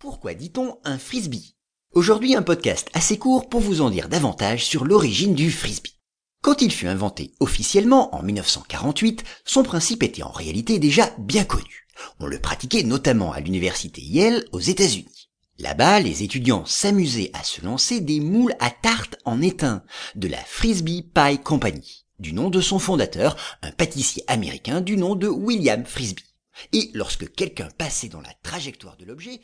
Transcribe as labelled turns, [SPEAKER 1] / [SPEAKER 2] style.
[SPEAKER 1] Pourquoi dit-on un frisbee? Aujourd'hui un podcast assez court pour vous en dire davantage sur l'origine du frisbee. Quand il fut inventé officiellement en 1948, son principe était en réalité déjà bien connu. On le pratiquait notamment à l'université Yale aux États-Unis. Là-bas, les étudiants s'amusaient à se lancer des moules à tarte en étain de la Frisbee Pie Company, du nom de son fondateur, un pâtissier américain du nom de William Frisbee. Et lorsque quelqu'un passait dans la trajectoire de l'objet,